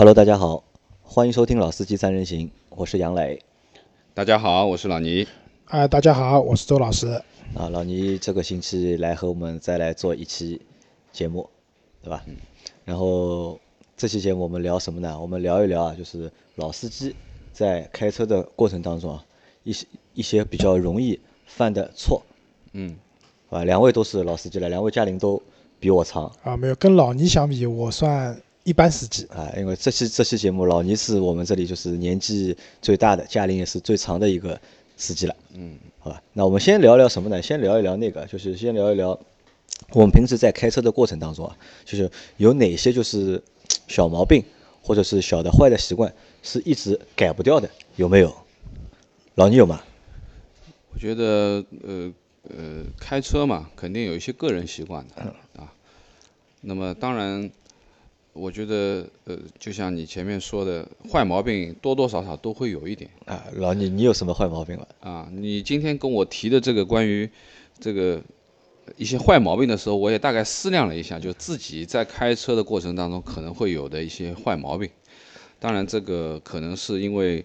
Hello，大家好，欢迎收听《老司机三人行》，我是杨磊。大家好，我是老倪。啊，大家好，我是周老师。啊，老倪这个星期来和我们再来做一期节目，对吧？嗯。然后这期节目我们聊什么呢？我们聊一聊啊，就是老司机在开车的过程当中啊，一些一些比较容易犯的错。嗯。啊，两位都是老司机了，两位驾龄都比我长。啊，没有，跟老倪相比，我算一般司机。啊，因为这期这期节目，老倪是我们这里就是年纪最大的，驾龄也是最长的一个司机了。嗯。好吧，那我们先聊聊什么呢？先聊一聊那个，就是先聊一聊我们平时在开车的过程当中啊，就是有哪些就是小毛病或者是小的坏的习惯是一直改不掉的，有没有？老倪有吗？我觉得，呃。呃，开车嘛，肯定有一些个人习惯的啊。那么当然，我觉得呃，就像你前面说的，坏毛病多多少少都会有一点啊。老倪，你有什么坏毛病了？啊，你今天跟我提的这个关于这个一些坏毛病的时候，我也大概思量了一下，就自己在开车的过程当中可能会有的一些坏毛病。当然，这个可能是因为。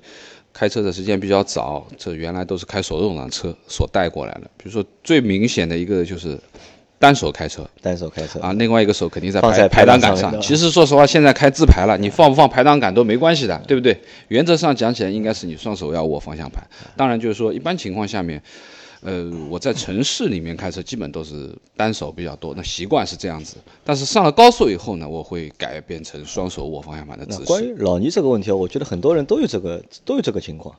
开车的时间比较早，这原来都是开手动挡车所带过来的。比如说最明显的一个就是单手开车，单手开车啊，另外一个手肯定在排排档杆上。其实说实话，现在开自排了，你放不放排档杆都没关系的，对不对？原则上讲起来，应该是你双手要握方向盘。当然，就是说一般情况下面。呃，我在城市里面开车基本都是单手比较多，那习惯是这样子。但是上了高速以后呢，我会改变成双手握方向盘的姿势。关于老倪这个问题啊，我觉得很多人都有这个都有这个情况，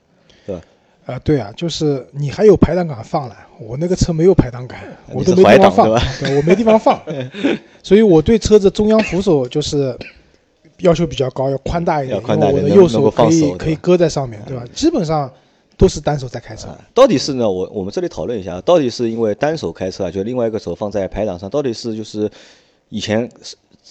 对吧？啊，对啊，就是你还有排档杆放了，我那个车没有排档杆，我都没地方放，对我没地方放，所以我对车子中央扶手就是要求比较高，要宽大一点，因为我的右手可以可以搁在上面，对吧？基本上。都是单手在开车，到底是呢？我我们这里讨论一下，到底是因为单手开车啊，就另外一个手放在排档上，到底是就是以前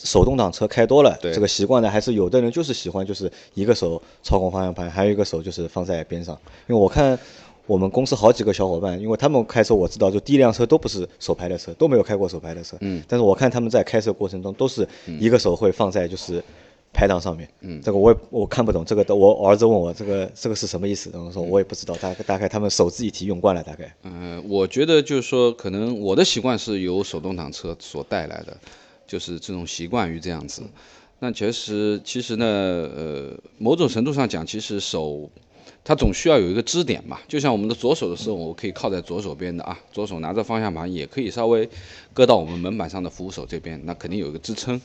手动挡车开多了这个习惯呢，还是有的人就是喜欢就是一个手操控方向盘，还有一个手就是放在边上？因为我看我们公司好几个小伙伴，因为他们开车我知道，就第一辆车都不是手排的车，都没有开过手排的车，嗯，但是我看他们在开车过程中都是一个手会放在就是。排档上面，嗯，这个我也我看不懂，这个我儿子问我这个这个是什么意思，然后说我也不知道，大概大概他们手自一体用惯了，大概。嗯，我觉得就是说，可能我的习惯是由手动挡车所带来的，就是这种习惯于这样子。那其实，其实呢，呃，某种程度上讲，其实手它总需要有一个支点嘛，就像我们的左手的时候，我可以靠在左手边的啊，左手拿着方向盘，也可以稍微搁到我们门板上的扶手这边，那肯定有一个支撑。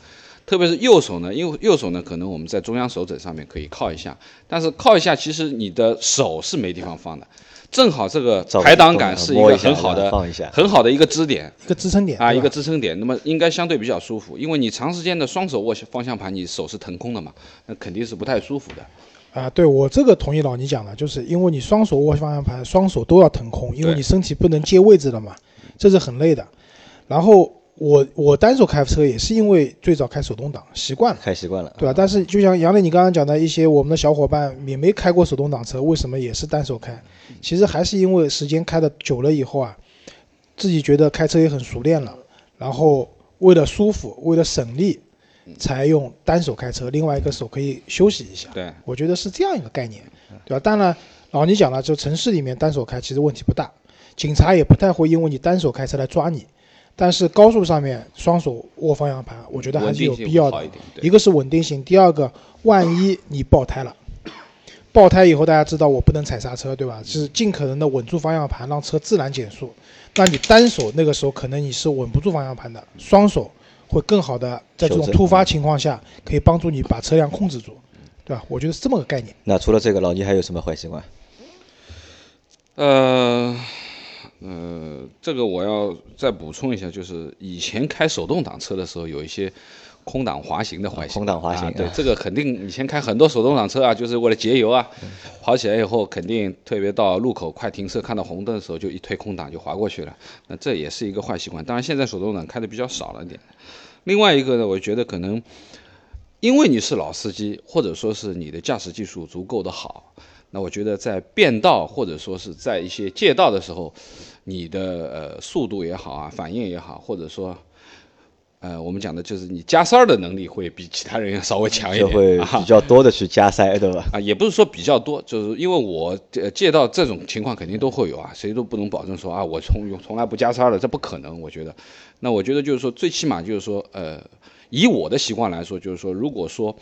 特别是右手呢，因为右手呢，可能我们在中央手枕上面可以靠一下，但是靠一下，其实你的手是没地方放的，正好这个排档杆是一个很好的、很好的一个支点，一个支撑点啊，一个支撑点，那么应该相对比较舒服，因为你长时间的双手握方向盘，你手是腾空的嘛，那肯定是不太舒服的。啊，对我这个同意老倪讲的，就是因为你双手握方向盘，双手都要腾空，因为你身体不能接位置了嘛，这是很累的，然后。我我单手开车也是因为最早开手动挡习惯了，开习惯了，对吧？但是就像杨磊你刚刚讲的一些我们的小伙伴也没开过手动挡车，为什么也是单手开？其实还是因为时间开的久了以后啊，自己觉得开车也很熟练了，然后为了舒服，为了省力，才用单手开车，另外一个手可以休息一下。对，我觉得是这样一个概念，对吧？当然，老倪讲了，就城市里面单手开其实问题不大，警察也不太会因为你单手开车来抓你。但是高速上面双手握方向盘，我觉得还是有必要的。一个是稳定性，第二个，万一你爆胎了，爆胎以后大家知道我不能踩刹车，对吧？是尽可能的稳住方向盘，让车自然减速。那你单手那个时候可能你是稳不住方向盘的，双手会更好的在这种突发情况下可以帮助你把车辆控制住，对吧？我觉得是这么个概念。那除了这个，老倪还有什么坏习惯？呃。呃，这个我要再补充一下，就是以前开手动挡车的时候，有一些空挡滑行的坏习惯。空挡滑行，对，这个肯定以前开很多手动挡车啊，就是为了节油啊，跑起来以后肯定特别到路口快停车，看到红灯的时候就一推空挡就滑过去了。那这也是一个坏习惯。当然现在手动挡开的比较少了点。另外一个呢，我觉得可能因为你是老司机，或者说是你的驾驶技术足够的好。那我觉得在变道或者说是在一些借道的时候，你的呃速度也好啊，反应也好，或者说呃，我们讲的就是你加塞儿的能力会比其他人要稍微强一点，就会比较多的去加塞，对吧？啊，也不是说比较多，就是因为我借到这种情况肯定都会有啊，谁都不能保证说啊，我从从来不加塞儿的，这不可能，我觉得。那我觉得就是说，最起码就是说，呃，以我的习惯来说，就是说，如果说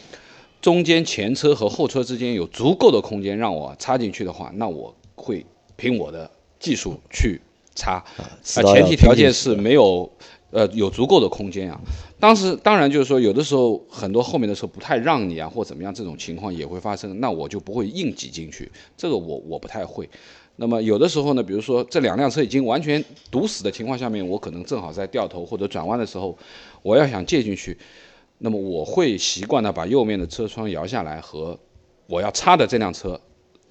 中间前车和后车之间有足够的空间让我插进去的话，那我会凭我的技术去插，啊，前提条件是没有。呃，有足够的空间啊。当时当然就是说，有的时候很多后面的车不太让你啊，或怎么样，这种情况也会发生。那我就不会硬挤进去，这个我我不太会。那么有的时候呢，比如说这两辆车已经完全堵死的情况下面，我可能正好在掉头或者转弯的时候，我要想借进去，那么我会习惯的把右面的车窗摇下来，和我要插的这辆车。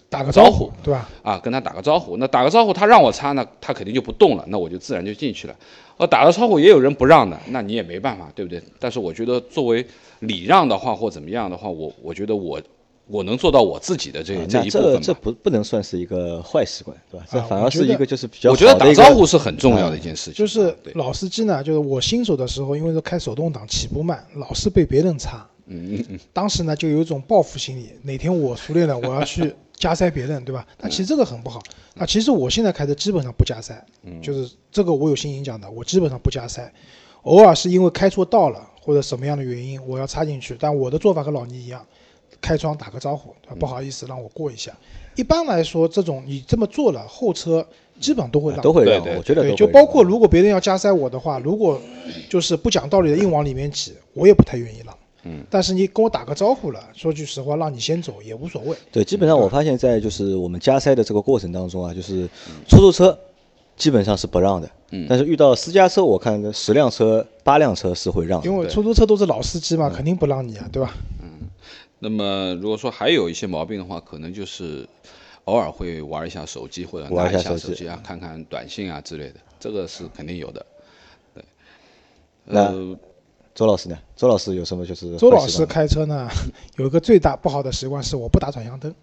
打个招呼，对吧？啊，跟他打个招呼。那打个招呼，他让我擦，那他肯定就不动了，那我就自然就进去了。呃，打了招呼也有人不让的，那你也没办法，对不对？但是我觉得作为礼让的话或怎么样的话，我我觉得我我能做到我自己的这这一部分。这这不不能算是一个坏习惯，对吧？这反而是一个就是比较。我觉得打招呼是很重要的一件事情。就是老司机呢，就是我新手的时候，因为是开手动挡，起步慢，老是被别人擦。嗯嗯嗯。当时呢，就有一种报复心理，哪天我熟练了，我要去。加塞别人，对吧？那其实这个很不好。那其实我现在开的基本上不加塞，就是这个我有心情讲的，我基本上不加塞。偶尔是因为开错道了或者什么样的原因，我要插进去。但我的做法和老倪一样，开窗打个招呼，不好意思，让我过一下。一般来说，这种你这么做了，后车基本上都会让，都会让。我觉得对，就包括如果别人要加塞我的话，如果就是不讲道理的硬往里面挤，我也不太愿意让。嗯，但是你跟我打个招呼了，说句实话，让你先走也无所谓。对，基本上我发现，在就是我们加塞的这个过程当中啊，就是出租车基本上是不让的。嗯。但是遇到私家车，我看十辆车八辆车是会让。因为出租车都是老司机嘛，肯定不让你啊，对吧？嗯。那么如果说还有一些毛病的话，可能就是偶尔会玩一下手机或者拿一下手机啊，看看短信啊之类的，这个是肯定有的。对。那。周老师呢？周老师有什么就是？周老师开车呢，有一个最大不好的习惯是我不打转向灯。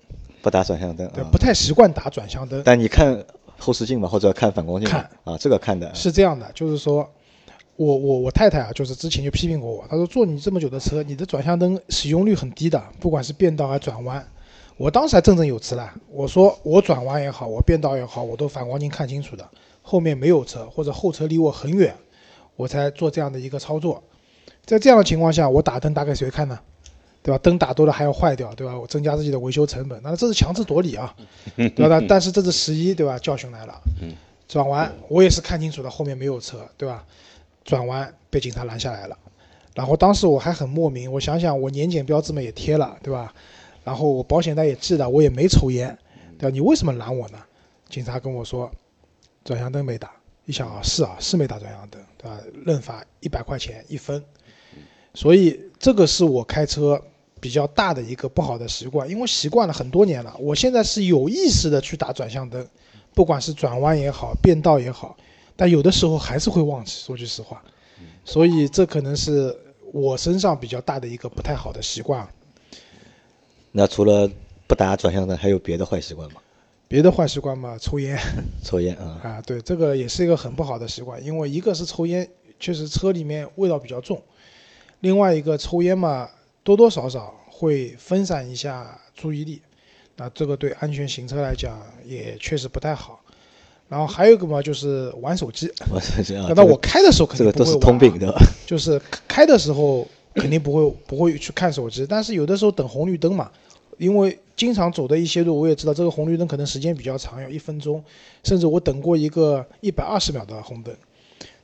不打转向灯。对，不太习惯打转向灯。但你看后视镜嘛，或者看反光镜。看啊，这个看的。是这样的，就是说，我我我太太啊，就是之前就批评过我，她说坐你这么久的车，你的转向灯使用率很低的，不管是变道还是转弯。我当时还振振有词了，我说我转弯也好，我变道也好，我都反光镜看清楚的，后面没有车或者后车离我很远，我才做这样的一个操作。在这样的情况下，我打灯打给谁看呢？对吧？灯打多了还要坏掉，对吧？我增加自己的维修成本，那这是强词夺理啊，对吧？但是这是十一，对吧？教训来了。转弯我也是看清楚了，后面没有车，对吧？转弯被警察拦下来了，然后当时我还很莫名，我想想我年检标志嘛也贴了，对吧？然后我保险带也系了，我也没抽烟，对吧？你为什么拦我呢？警察跟我说，转向灯没打。一想啊，是啊，是没打转向灯，对吧？认罚一百块钱一分。所以这个是我开车比较大的一个不好的习惯，因为习惯了很多年了。我现在是有意识的去打转向灯，不管是转弯也好，变道也好，但有的时候还是会忘记。说句实话，所以这可能是我身上比较大的一个不太好的习惯。那除了不打转向灯，还有别的坏习惯吗？别的坏习惯嘛，抽烟。抽烟啊啊，对，这个也是一个很不好的习惯，因为一个是抽烟，确实车里面味道比较重。另外一个抽烟嘛，多多少少会分散一下注意力，那这个对安全行车来讲也确实不太好。然后还有一个嘛，就是玩手机。玩手机啊！那我开的时候肯定不会玩。这个都是通病，对吧？就是开的时候肯定不会不会去看手机，但是有的时候等红绿灯嘛，因为经常走的一些路，我也知道这个红绿灯可能时间比较长，要一分钟，甚至我等过一个一百二十秒的红灯，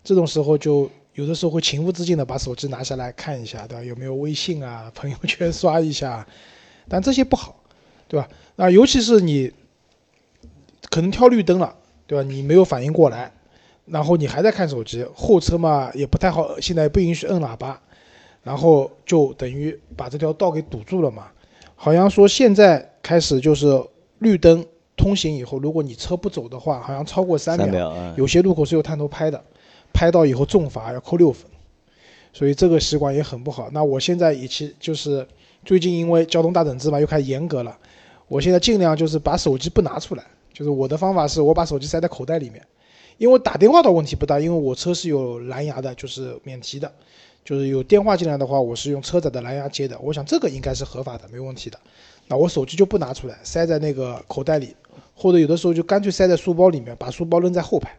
这种时候就。有的时候会情不自禁的把手机拿下来看一下，对吧？有没有微信啊？朋友圈刷一下，但这些不好，对吧？那尤其是你可能跳绿灯了，对吧？你没有反应过来，然后你还在看手机，后车嘛也不太好，现在不允许摁喇叭，然后就等于把这条道给堵住了嘛。好像说现在开始就是绿灯通行以后，如果你车不走的话，好像超过三秒，有些路口是有探头拍的。拍到以后重罚要扣六分，所以这个习惯也很不好。那我现在也其就是最近因为交通大整治嘛，又开始严格了。我现在尽量就是把手机不拿出来，就是我的方法是我把手机塞在口袋里面，因为打电话的问题不大，因为我车是有蓝牙的，就是免提的，就是有电话进来的话，我是用车载的蓝牙接的。我想这个应该是合法的，没问题的。那我手机就不拿出来，塞在那个口袋里，或者有的时候就干脆塞在书包里面，把书包扔在后排。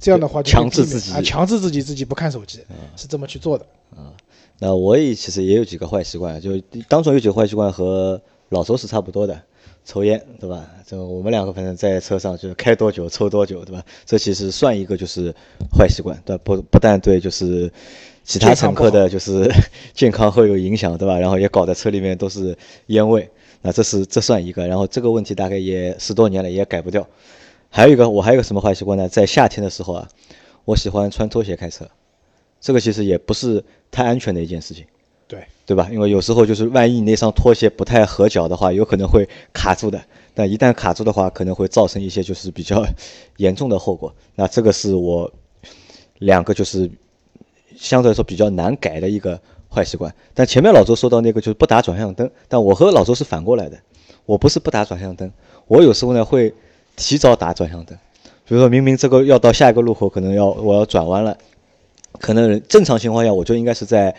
这样的话，强制自己啊，强制自己自己不看手机，是这么去做的。啊，那我也其实也有几个坏习惯，就当中有几个坏习惯和老周是差不多的，抽烟，对吧？这我们两个反正在车上就是开多久抽多久，对吧？这其实算一个就是坏习惯，对不？不但对就是其他乘客的就是 健康会有影响，对吧？然后也搞得车里面都是烟味，那这是这算一个。然后这个问题大概也十多年了，也改不掉。还有一个，我还有个什么坏习惯呢？在夏天的时候啊，我喜欢穿拖鞋开车，这个其实也不是太安全的一件事情，对对吧？因为有时候就是万一你那双拖鞋不太合脚的话，有可能会卡住的。但一旦卡住的话，可能会造成一些就是比较严重的后果。那这个是我两个就是相对来说比较难改的一个坏习惯。但前面老周说到那个就是不打转向灯，但我和老周是反过来的，我不是不打转向灯，我有时候呢会。提早打转向灯，比如说明明这个要到下一个路口，可能要我要转弯了，可能正常情况下我就应该是在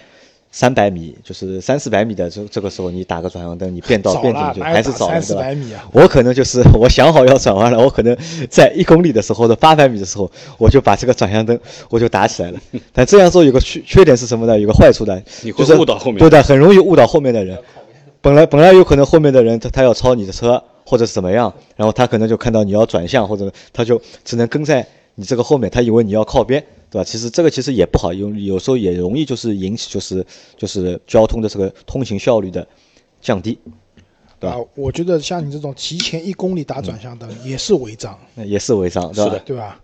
三百米，就是三四百米的这这个时候你打个转向灯，你变道变准就还是早了，对吧？我可能就是我想好要转弯了，我可能在一公里的时候的八百米的时候，我就把这个转向灯我就打起来了。但这样做有个缺缺点是什么呢？有个坏处的，就是误导后面，对的，很容易误导后面的人。本来本来有可能后面的人他他要超你的车。或者是怎么样，然后他可能就看到你要转向，或者他就只能跟在你这个后面，他以为你要靠边，对吧？其实这个其实也不好，有有时候也容易就是引起就是就是交通的这个通行效率的降低，对吧？我觉得像你这种提前一公里打转向灯也是违章，也是违章，对吧？对吧？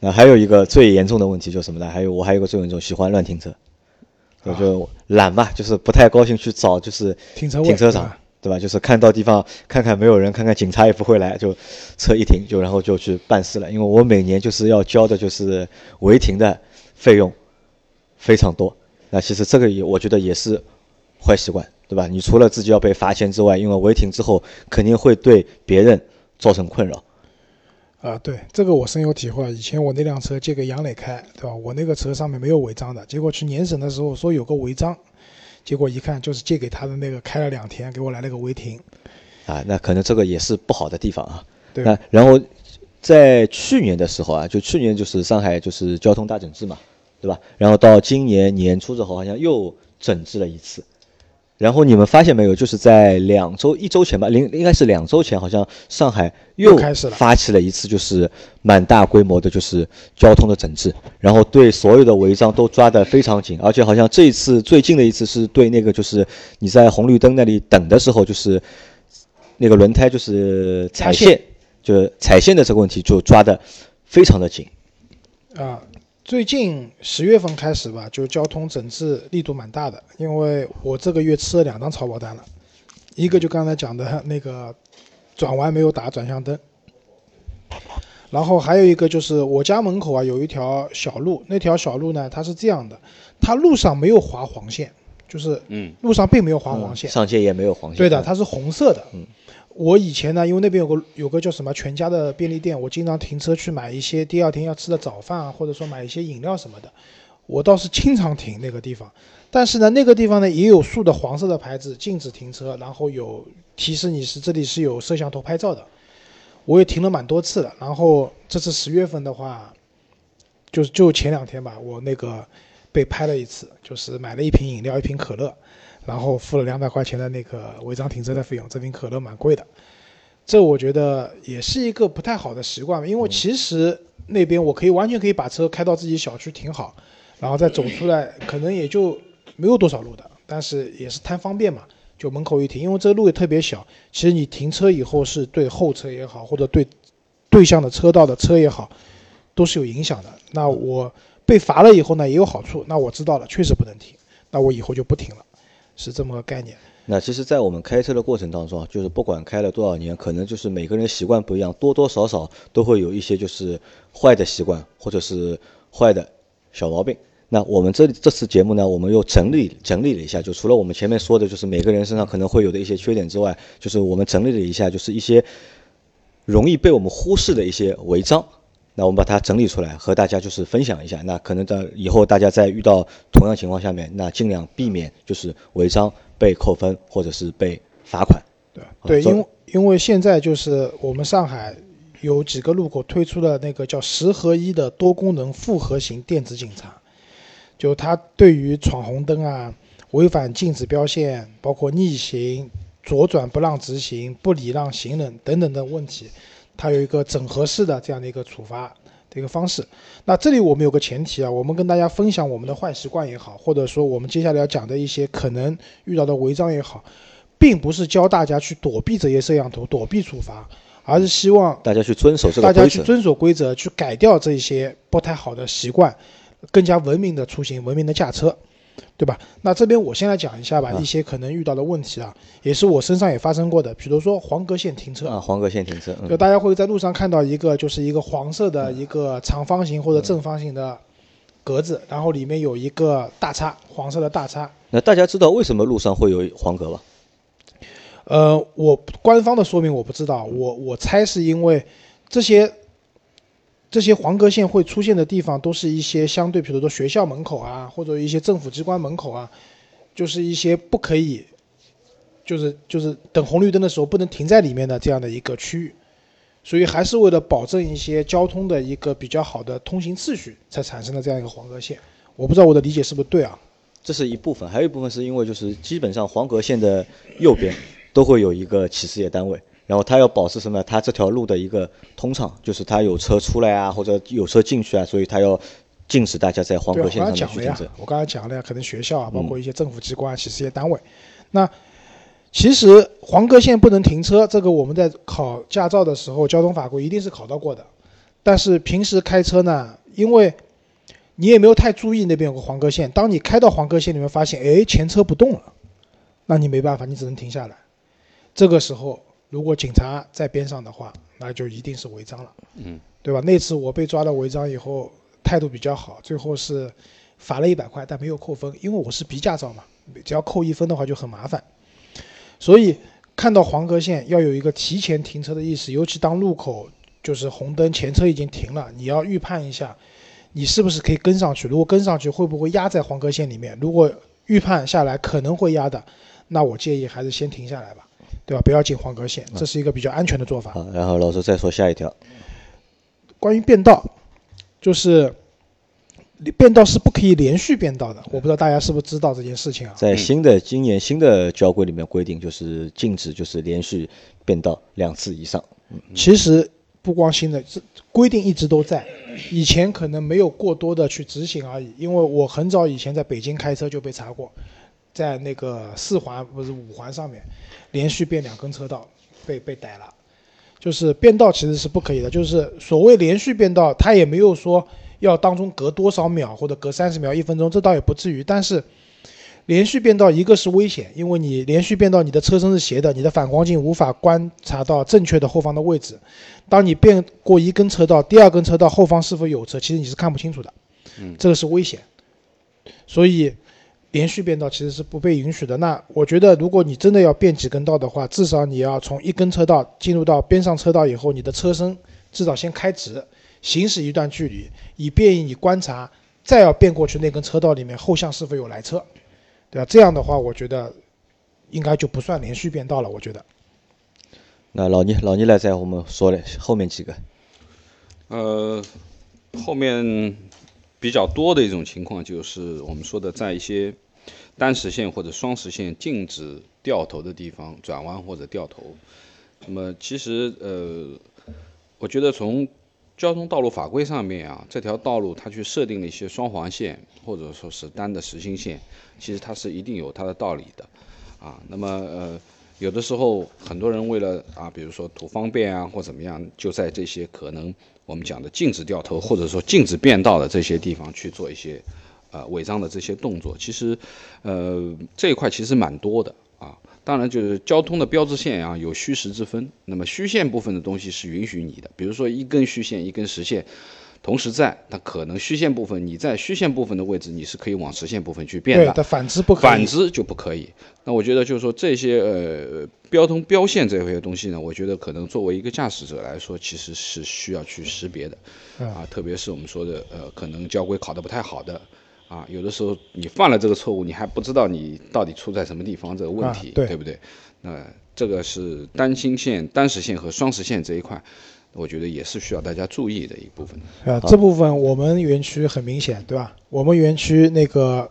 那还有一个最严重的问题就是什么呢？还有我还有个最严重，喜欢乱停车，我就懒嘛，就是不太高兴去找就是停车停车场。对吧？就是看到地方看看没有人，看看警察也不会来，就 车一停就然后就去办事了。因为我每年就是要交的就是违停的费用非常多。那其实这个也我觉得也是坏习惯，对吧？你除了自己要被罚钱之外，因为违停之后肯定会对别人造成困扰。啊，对，这个我深有体会。以前我那辆车借给杨磊开，对吧？我那个车上面没有违章的，结果去年审的时候说有个违章。结果一看，就是借给他的那个开了两天，给我来了个违停，啊，那可能这个也是不好的地方啊。对。那然后在去年的时候啊，就去年就是上海就是交通大整治嘛，对吧？然后到今年年初之后，好像又整治了一次。然后你们发现没有，就是在两周、一周前吧，零应该是两周前，好像上海又开始了发起了一次，就是蛮大规模的，就是交通的整治，然后对所有的违章都抓得非常紧，而且好像这一次最近的一次是对那个就是你在红绿灯那里等的时候，就是那个轮胎就是踩线，就是踩线的这个问题就抓得非常的紧啊。最近十月份开始吧，就交通整治力度蛮大的，因为我这个月吃了两张超保单了，一个就刚才讲的那个转弯没有打转向灯，然后还有一个就是我家门口啊有一条小路，那条小路呢它是这样的，它路上没有划黄线，就是嗯，路上并没有划黄线，上界也没有黄线，对的，它是红色的，嗯。我以前呢，因为那边有个有个叫什么全家的便利店，我经常停车去买一些第二天要吃的早饭啊，或者说买一些饮料什么的，我倒是经常停那个地方。但是呢，那个地方呢也有竖的黄色的牌子，禁止停车，然后有提示你是这里是有摄像头拍照的。我也停了蛮多次了，然后这次十月份的话，就是就前两天吧，我那个被拍了一次，就是买了一瓶饮料，一瓶可乐。然后付了两百块钱的那个违章停车的费用，这瓶可乐蛮贵的，这我觉得也是一个不太好的习惯，因为其实那边我可以完全可以把车开到自己小区停好，然后再走出来，可能也就没有多少路的，但是也是贪方便嘛，就门口一停，因为这个路也特别小，其实你停车以后是对后车也好，或者对对向的车道的车也好，都是有影响的。那我被罚了以后呢，也有好处，那我知道了，确实不能停，那我以后就不停了。是这么个概念。那其实，在我们开车的过程当中，就是不管开了多少年，可能就是每个人习惯不一样，多多少少都会有一些就是坏的习惯，或者是坏的小毛病。那我们这这次节目呢，我们又整理整理了一下，就除了我们前面说的，就是每个人身上可能会有的一些缺点之外，就是我们整理了一下，就是一些容易被我们忽视的一些违章，那我们把它整理出来和大家就是分享一下。那可能在以后大家在遇到同样情况下面，那尽量避免就是违章被扣分或者是被罚款。对对，因为因为现在就是我们上海有几个路口推出了那个叫十合一的多功能复合型电子警察，就它对于闯红灯啊、违反禁止标线、包括逆行、左转不让直行、不礼让行人等等的问题，它有一个整合式的这样的一个处罚的一个方式。那这里我们有个前提啊，我们跟大家分享我们的坏习惯也好，或者说我们接下来要讲的一些可能遇到的违章也好。并不是教大家去躲避这些摄像头、躲避处罚，而是希望大家去遵守这个大家去遵守规则，去改掉这些不太好的习惯，更加文明的出行、文明的驾车，对吧？那这边我先来讲一下吧，一些可能遇到的问题啊，也是我身上也发生过的。比如说黄格线停车啊，黄格线停车，就大家会在路上看到一个，就是一个黄色的一个长方形或者正方形的格子，然后里面有一个大叉，黄色的大叉。那大家知道为什么路上会有黄格吗？呃，我官方的说明我不知道，我我猜是因为这些这些黄格线会出现的地方，都是一些相对，比如说学校门口啊，或者一些政府机关门口啊，就是一些不可以，就是就是等红绿灯的时候不能停在里面的这样的一个区域，所以还是为了保证一些交通的一个比较好的通行次序，才产生了这样一个黄格线。我不知道我的理解是不是对啊？这是一部分，还有一部分是因为就是基本上黄格线的右边。都会有一个企事业单位，然后他要保持什么？他这条路的一个通畅，就是他有车出来啊，或者有车进去啊，所以他要禁止大家在黄格线上面去停车。我刚才讲了呀，可能学校啊，包括一些政府机关、企事业单位。那其实黄格线不能停车，这个我们在考驾照的时候，交通法规一定是考到过的。但是平时开车呢，因为你也没有太注意那边有个黄格线，当你开到黄格线里面发现，哎，前车不动了，那你没办法，你只能停下来。这个时候，如果警察在边上的话，那就一定是违章了，嗯，对吧？那次我被抓到违章以后，态度比较好，最后是罚了一百块，但没有扣分，因为我是 B 驾照嘛，只要扣一分的话就很麻烦。所以看到黄格线要有一个提前停车的意识，尤其当路口就是红灯，前车已经停了，你要预判一下，你是不是可以跟上去？如果跟上去，会不会压在黄格线里面？如果预判下来可能会压的，那我建议还是先停下来吧。对吧？不要进黄格线，这是一个比较安全的做法。好，然后老师再说下一条，关于变道，就是变道是不可以连续变道的。我不知道大家是不是知道这件事情啊？在新的今年新的交规里面规定，就是禁止就是连续变道两次以上。其实不光新的，这规定一直都在，以前可能没有过多的去执行而已。因为我很早以前在北京开车就被查过。在那个四环不是五环上面，连续变两根车道，被被逮了。就是变道其实是不可以的，就是所谓连续变道，它也没有说要当中隔多少秒或者隔三十秒、一分钟，这倒也不至于。但是连续变道，一个是危险，因为你连续变道，你的车身是斜的，你的反光镜无法观察到正确的后方的位置。当你变过一根车道，第二根车道后方是否有车，其实你是看不清楚的。嗯，这个是危险。所以。连续变道其实是不被允许的。那我觉得，如果你真的要变几根道的话，至少你要从一根车道进入到边上车道以后，你的车身至少先开直，行驶一段距离，以便于你观察，再要变过去那根车道里面后向是否有来车，对吧？这样的话，我觉得应该就不算连续变道了。我觉得。那老倪，老倪来在我们说的后面几个。呃，后面比较多的一种情况就是我们说的在一些。单实线或者双实线禁止掉头的地方转弯或者掉头，那么其实呃，我觉得从交通道路法规上面啊，这条道路它去设定了一些双黄线或者说是单的实心线，其实它是一定有它的道理的啊。那么呃，有的时候很多人为了啊，比如说图方便啊或怎么样，就在这些可能我们讲的禁止掉头或者说禁止变道的这些地方去做一些。呃，违章的这些动作，其实，呃，这一块其实蛮多的啊。当然，就是交通的标志线啊，有虚实之分。那么虚线部分的东西是允许你的，比如说一根虚线、一根实线，同时在，它可能虚线部分，你在虚线部分的位置，你是可以往实线部分去变的。对，反之不可以。反之就不可以。那我觉得就是说这些呃标通标线这些东西呢，我觉得可能作为一个驾驶者来说，其实是需要去识别的。啊，特别是我们说的呃，可能交规考得不太好的。啊，有的时候你犯了这个错误，你还不知道你到底出在什么地方这个问题，对不对？那这个是单芯线、单实线和双实线这一块，我觉得也是需要大家注意的一部分。啊，这部分我们园区很明显，对吧？我们园区那个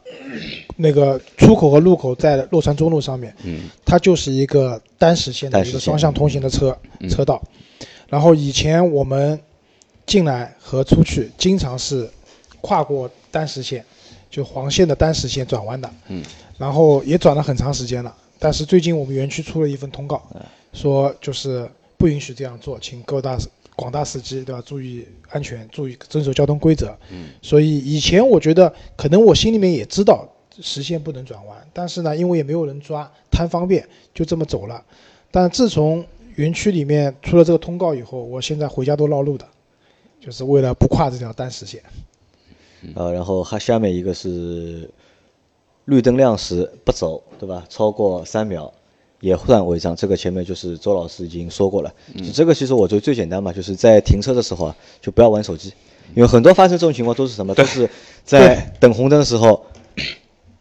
那个出口和入口在洛川中路上面，嗯，它就是一个单实线的一个双向通行的车车道。然后以前我们进来和出去经常是跨过单实线。就黄线的单实线转弯的，嗯，然后也转了很长时间了，但是最近我们园区出了一份通告，说就是不允许这样做，请各大广大司机对吧，注意安全，注意遵守交通规则。嗯，所以以前我觉得可能我心里面也知道实线不能转弯，但是呢，因为也没有人抓，贪方便就这么走了。但自从园区里面出了这个通告以后，我现在回家都绕路的，就是为了不跨这条单实线。呃，然后还下面一个是绿灯亮时不走，对吧？超过三秒也算违章。这个前面就是周老师已经说过了。这个其实我觉得最简单嘛，就是在停车的时候啊，就不要玩手机，因为很多发生这种情况都是什么？都是在 等红灯的时候，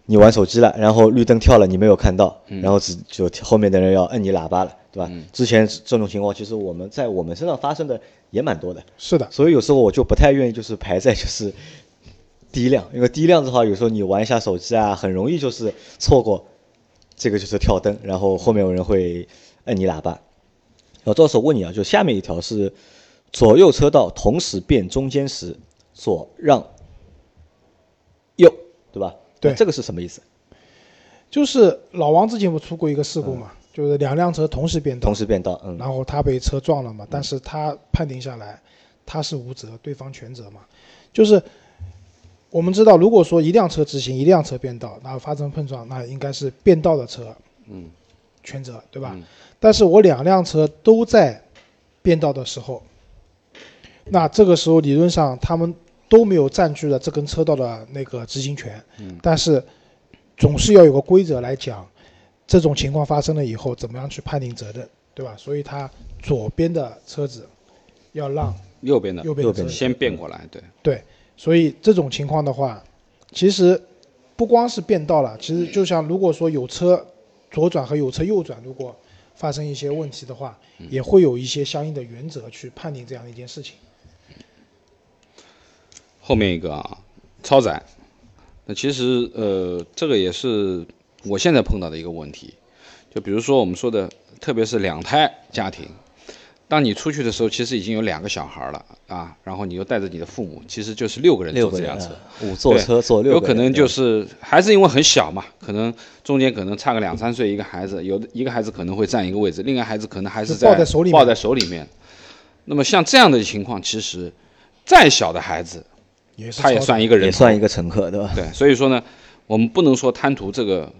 你玩手机了，然后绿灯跳了，你没有看到，然后只就后面的人要摁你喇叭了，对吧？之前这种情况其实我们在我们身上发生的也蛮多的。是的。所以有时候我就不太愿意就是排在就是。第一辆，因为第一辆的话，有时候你玩一下手机啊，很容易就是错过，这个就是跳灯，然后后面有人会摁你喇叭。然后到时候问你啊，就下面一条是左右车道同时变中间时左让右，对吧？对，这个是什么意思？就是老王之前不出过一个事故嘛，就是两辆车同时变道，同时变道，嗯，然后他被车撞了嘛，但是他判定下来他是无责，对方全责嘛，就是。我们知道，如果说一辆车直行，一辆车变道，然后发生碰撞，那应该是变道的车，嗯，全责，对吧？但是我两辆车都在变道的时候，那这个时候理论上他们都没有占据了这根车道的那个执行权，嗯，但是总是要有个规则来讲，这种情况发生了以后怎么样去判定责任，对吧？所以他左边的车子要让右边的右边的先变过来，对对。所以这种情况的话，其实不光是变道了，其实就像如果说有车左转和有车右转，如果发生一些问题的话，也会有一些相应的原则去判定这样的一件事情。后面一个啊，超载，那其实呃，这个也是我现在碰到的一个问题，就比如说我们说的，特别是两胎家庭。当你出去的时候，其实已经有两个小孩了啊，然后你又带着你的父母，其实就是六个人坐这辆车，五座车坐六个有可能就是还是因为很小嘛，可能中间可能差个两三岁，一个孩子有的一个孩子可能会占一个位置，另一个孩子可能还是在抱在手里抱在手里面。那么像这样的情况，其实再小的孩子，他也算一个人，也算一个乘客，对吧？对，所以说呢，我们不能说贪图这个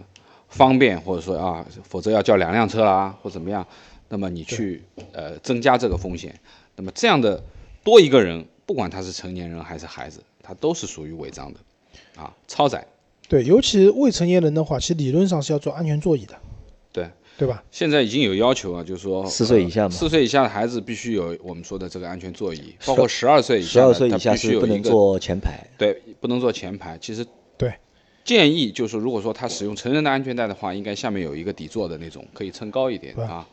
方便，或者说啊，否则要叫两辆车啊，或怎么样。那么你去呃增加这个风险，那么这样的多一个人，不管他是成年人还是孩子，他都是属于违章的，啊，超载。对，尤其未成年人的话，其实理论上是要做安全座椅的。对，对吧？现在已经有要求啊，就是说四岁以下嘛，四岁以下的孩子必须有我们说的这个安全座椅，包括十二岁以下，十二岁以下是不能坐前排。对，不能坐前排。其实对，建议就是如果说他使用成人的安全带的话，应该下面有一个底座的那种，可以撑高一点啊。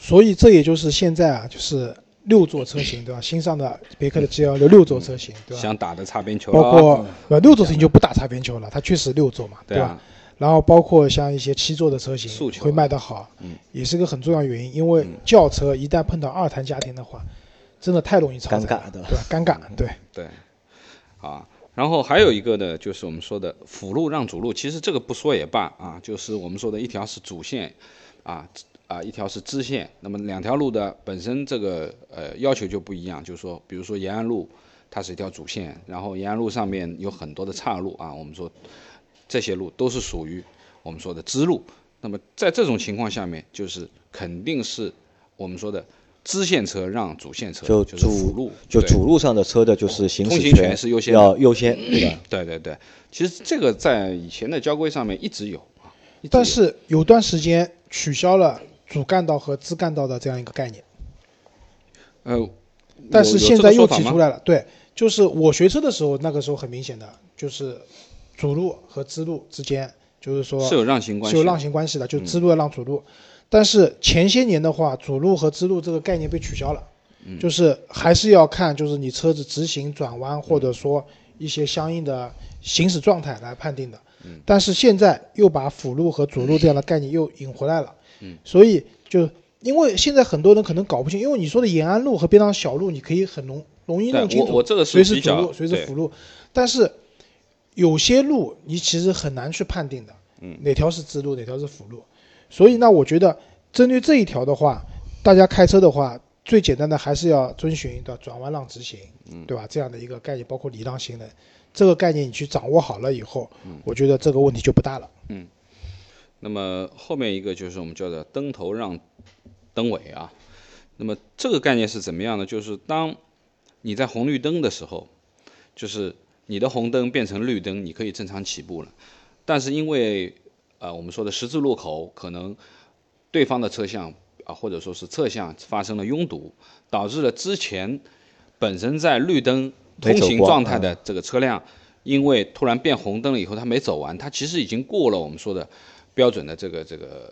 所以这也就是现在啊，就是六座车型，对吧？新上的别克的 G L 六六座车型，对吧？想打的擦边球，包括呃六座车型就不打擦边球了，它确实六座嘛，对吧？然后包括像一些七座的车型会卖得好，嗯，也是个很重要原因，因为轿车一旦碰到二胎家庭的话，真的太容易超载，了，对吧？尴尬，对对，啊，然后还有一个呢，就是我们说的辅路让主路，其实这个不说也罢啊，就是我们说的一条是主线，啊。啊，一条是支线，那么两条路的本身这个呃要求就不一样，就是说，比如说延安路，它是一条主线，然后延安路上面有很多的岔路啊，我们说这些路都是属于我们说的支路。那么在这种情况下面，就是肯定是我们说的支线车让主线车，就主路，就主路上的车的就是行驶权是优先，要优先，对吧？对对对，其实这个在以前的交规上面一直有啊，但是有段时间取消了主干道和支干道的这样一个概念。呃，但是现在又提出来了，对，就是我学车的时候，那个时候很明显的就是主路和支路之间，就是说是有让行关系，是有让行关系的，就支路要让主路。但是前些年的话，主路和支路这个概念被取消了，就是还是要看就是你车子直行、转弯，或者说一些相应的行驶状态来判定的。但是现在又把辅路和主路这样的概念又引回来了。所以就因为现在很多人可能搞不清，因为你说的延安路和边上小路，你可以很容容易弄清楚，谁是主路，随时辅路。但是有些路你其实很难去判定的，哪条是支路，哪条是辅路。所以，那我觉得针对这一条的话，大家开车的话，最简单的还是要遵循的转弯让直行，对吧？这样的一个概念，包括礼让行人，这个概念你去掌握好了以后，我觉得这个问题就不大了。嗯。那么后面一个就是我们叫做灯头让灯尾啊。那么这个概念是怎么样呢？就是当你在红绿灯的时候，就是你的红灯变成绿灯，你可以正常起步了，但是因为呃，我们说的十字路口可能对方的车向啊，或者说是侧向发生了拥堵，导致了之前本身在绿灯通行状态的这个车辆，因为突然变红灯了以后，它没走完，它其实已经过了我们说的标准的这个这个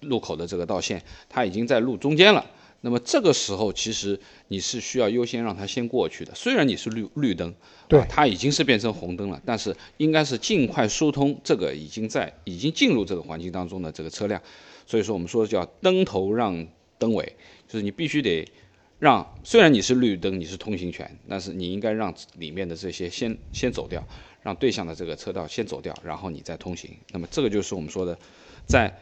路口的这个道线，它已经在路中间了。那么这个时候，其实你是需要优先让它先过去的。虽然你是绿绿灯，对，它已经是变成红灯了，但是应该是尽快疏通这个已经在已经进入这个环境当中的这个车辆。所以说，我们说叫灯头让灯尾，就是你必须得让，虽然你是绿灯，你是通行权，但是你应该让里面的这些先先走掉，让对向的这个车道先走掉，然后你再通行。那么这个就是我们说的，在。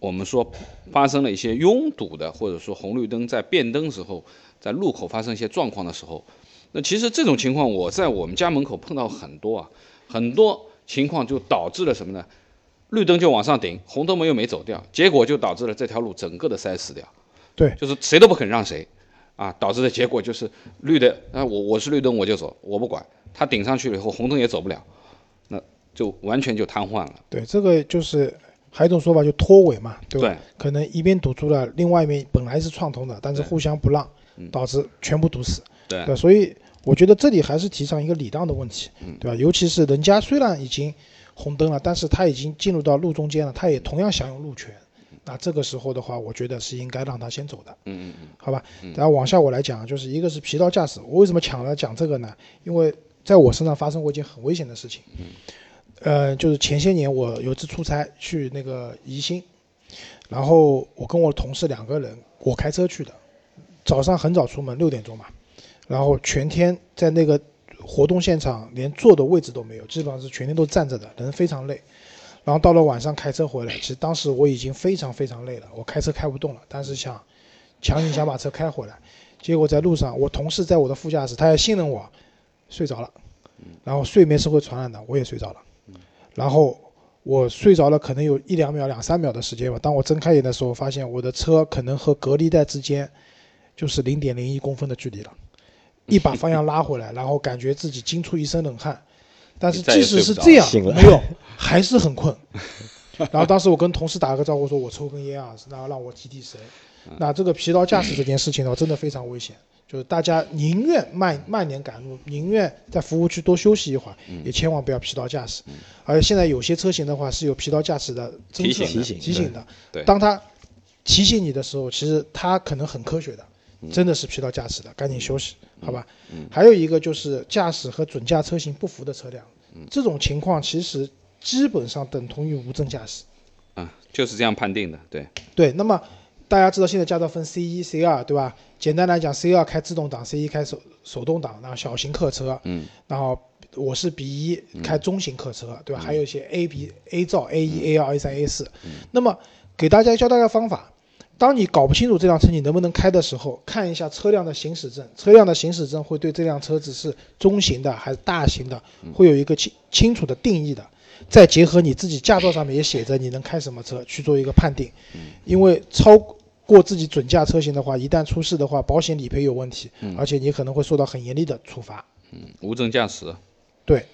我们说发生了一些拥堵的，或者说红绿灯在变灯时候，在路口发生一些状况的时候，那其实这种情况我在我们家门口碰到很多啊，很多情况就导致了什么呢？绿灯就往上顶，红灯没又没走掉，结果就导致了这条路整个的塞死掉。对，就是谁都不肯让谁，啊，导致的结果就是绿的，啊，我我是绿灯我就走，我不管，他顶上去了以后红灯也走不了，那就完全就瘫痪了。对，这个就是。还有一种说法就拖尾嘛，对吧？可能一边堵住了，另外一边本来是畅通的，但是互相不让，导致全部堵死。对，所以我觉得这里还是提倡一个礼让的问题，对吧？尤其是人家虽然已经红灯了，但是他已经进入到路中间了，他也同样享有路权。那这个时候的话，我觉得是应该让他先走的。嗯嗯嗯。好吧，然后往下我来讲，就是一个是疲劳驾驶。我为什么抢了讲这个呢？因为在我身上发生过一件很危险的事情。嗯。呃，就是前些年我有次出差去那个宜兴，然后我跟我同事两个人，我开车去的，早上很早出门六点钟嘛，然后全天在那个活动现场连坐的位置都没有，基本上是全天都站着的，人非常累。然后到了晚上开车回来，其实当时我已经非常非常累了，我开车开不动了，但是想强行想把车开回来，结果在路上我同事在我的副驾驶，他也信任我，睡着了，然后睡眠是会传染的，我也睡着了。然后我睡着了，可能有一两秒、两三秒的时间吧。当我睁开眼的时候，发现我的车可能和隔离带之间就是零点零一公分的距离了。一把方向拉回来，然后感觉自己惊出一身冷汗。但是即使是这样，没有，还是很困。然后当时我跟同事打了个招呼，说我抽根烟啊，然后让我提提神。那这个疲劳驾驶这件事情呢，真的非常危险。就是大家宁愿慢慢点赶路，宁愿在服务区多休息一会儿，也千万不要疲劳驾驶。而且现在有些车型的话是有疲劳驾驶的提醒提醒提醒的。对，当他提醒你的时候，其实他可能很科学的，真的是疲劳驾驶的，赶紧休息，好吧？嗯还有一个就是驾驶和准驾车型不符的车辆，嗯这种情况其实基本上等同于无证驾驶。啊，就是这样判定的，对。对，那么。大家知道现在驾照分 C 一、C 二，对吧？简单来讲，C 二开自动挡，C 一开手手动挡，然后小型客车。嗯。然后我是 B 一开中型客车，对吧？还有一些 A、B、A 照 A 一、A 二、A 三、A 四。嗯。那么给大家教大家方法，当你搞不清楚这辆车你能不能开的时候，看一下车辆的行驶证，车辆的行驶证会对这辆车子是中型的还是大型的，会有一个清清楚的定义的。再结合你自己驾照上面也写着你能开什么车去做一个判定，因为超过自己准驾车型的话，一旦出事的话，保险理赔有问题，而且你可能会受到很严厉的处罚。嗯，无证驾驶。对。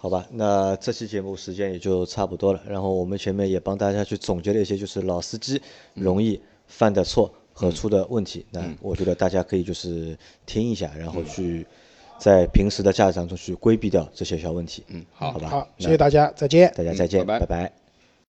对。好吧，那这期节目时间也就差不多了。然后我们前面也帮大家去总结了一些，就是老司机容易犯的错和出的问题。那我觉得大家可以就是听一下，然后去在平时的驾驶当中去规避掉这些小问题。嗯，好，好吧。好，谢谢大家，再见。大家再见，拜拜。